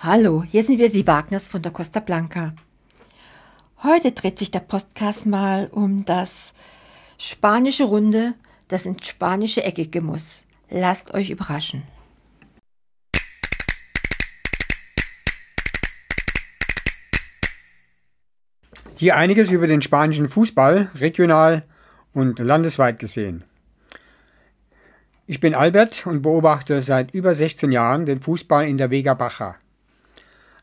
Hallo, hier sind wieder die Wagners von der Costa Blanca. Heute dreht sich der Podcast mal um das spanische Runde, das ins spanische Eckige muss. Lasst euch überraschen. Hier einiges über den spanischen Fußball, regional und landesweit gesehen. Ich bin Albert und beobachte seit über 16 Jahren den Fußball in der Vega Baja.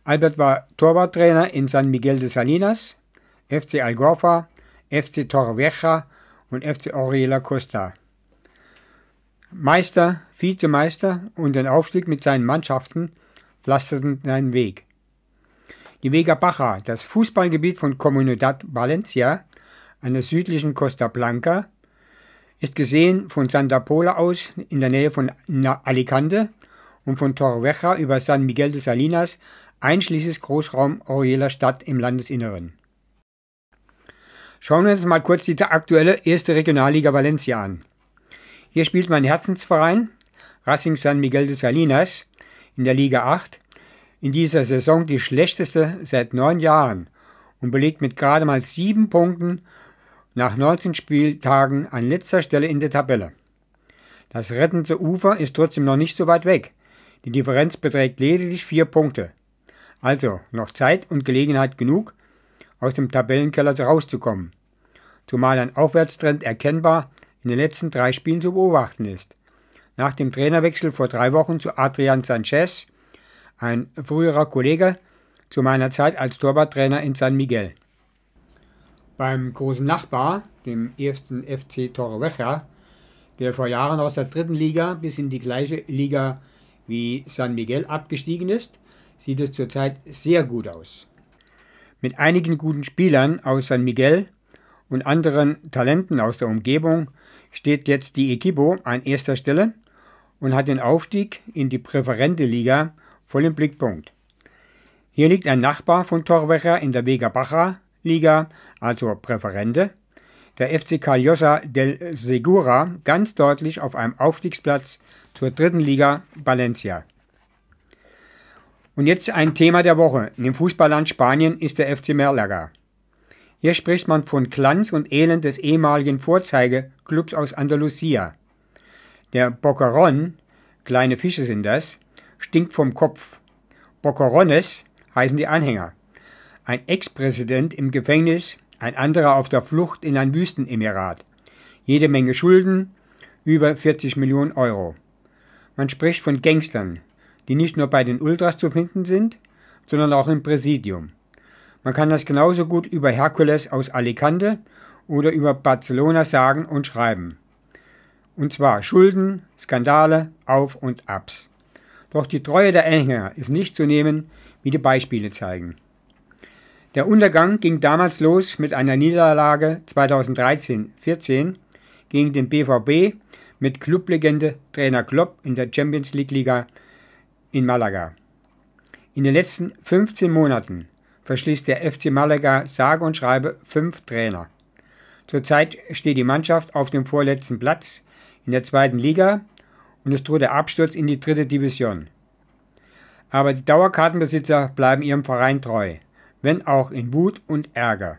Albert war Torwarttrainer in San Miguel de Salinas, FC Algorfa, FC Torrevieja und FC Oriela Costa. Meister, Vizemeister und den Aufstieg mit seinen Mannschaften pflasterten seinen Weg. Die Vega Baja, das Fußballgebiet von Comunidad Valencia an der südlichen Costa Blanca, ist gesehen von Santa Pola aus in der Nähe von Alicante und von Torrevieja über San Miguel de Salinas einschließlich Großraum Orieler Stadt im Landesinneren. Schauen wir uns mal kurz die aktuelle erste Regionalliga Valencia an. Hier spielt mein Herzensverein Racing San Miguel de Salinas in der Liga 8 in dieser Saison die schlechteste seit neun Jahren und belegt mit gerade mal sieben Punkten nach 19 Spieltagen an letzter Stelle in der Tabelle. Das rettende Ufer ist trotzdem noch nicht so weit weg. Die Differenz beträgt lediglich vier Punkte. Also noch Zeit und Gelegenheit genug, aus dem Tabellenkeller rauszukommen. Zumal ein Aufwärtstrend erkennbar in den letzten drei Spielen zu beobachten ist. Nach dem Trainerwechsel vor drei Wochen zu Adrian Sanchez, ein früherer Kollege zu meiner Zeit als Torwarttrainer in San Miguel. Beim großen Nachbar, dem ersten FC Torrevieja, der vor Jahren aus der dritten Liga bis in die gleiche Liga wie San Miguel abgestiegen ist, sieht es zurzeit sehr gut aus. Mit einigen guten Spielern aus San Miguel und anderen Talenten aus der Umgebung steht jetzt die Equipo an erster Stelle und hat den Aufstieg in die Präferente Liga voll im Blickpunkt. Hier liegt ein Nachbar von Torveja in der Vega Baja Liga, also Präferente, der FC Callosa del Segura ganz deutlich auf einem Aufstiegsplatz zur dritten Liga Valencia. Und jetzt ein Thema der Woche. Im Fußballland Spanien ist der FC Merlaga. Hier spricht man von Glanz und Elend des ehemaligen Vorzeigeklubs aus Andalusia. Der Bocaron, kleine Fische sind das, stinkt vom Kopf. Bocarones heißen die Anhänger. Ein Ex-Präsident im Gefängnis, ein anderer auf der Flucht in ein Wüstenemirat. Jede Menge Schulden, über 40 Millionen Euro. Man spricht von Gangstern, die nicht nur bei den Ultras zu finden sind, sondern auch im Präsidium. Man kann das genauso gut über Herkules aus Alicante oder über Barcelona sagen und schreiben. Und zwar Schulden, Skandale, Auf und Abs. Doch die Treue der Anhänger ist nicht zu nehmen, wie die Beispiele zeigen. Der Untergang ging damals los mit einer Niederlage 2013-14 gegen den BVB mit Clublegende Trainer Klopp in der Champions League Liga in Malaga. In den letzten 15 Monaten verschließt der FC Malaga sage und schreibe fünf Trainer. Zurzeit steht die Mannschaft auf dem vorletzten Platz in der zweiten Liga und es droht der Absturz in die dritte Division. Aber die Dauerkartenbesitzer bleiben ihrem Verein treu, wenn auch in Wut und Ärger.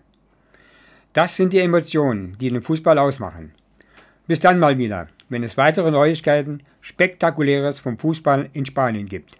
Das sind die Emotionen, die den Fußball ausmachen. Bis dann mal wieder, wenn es weitere Neuigkeiten Spektakuläres vom Fußball in Spanien gibt.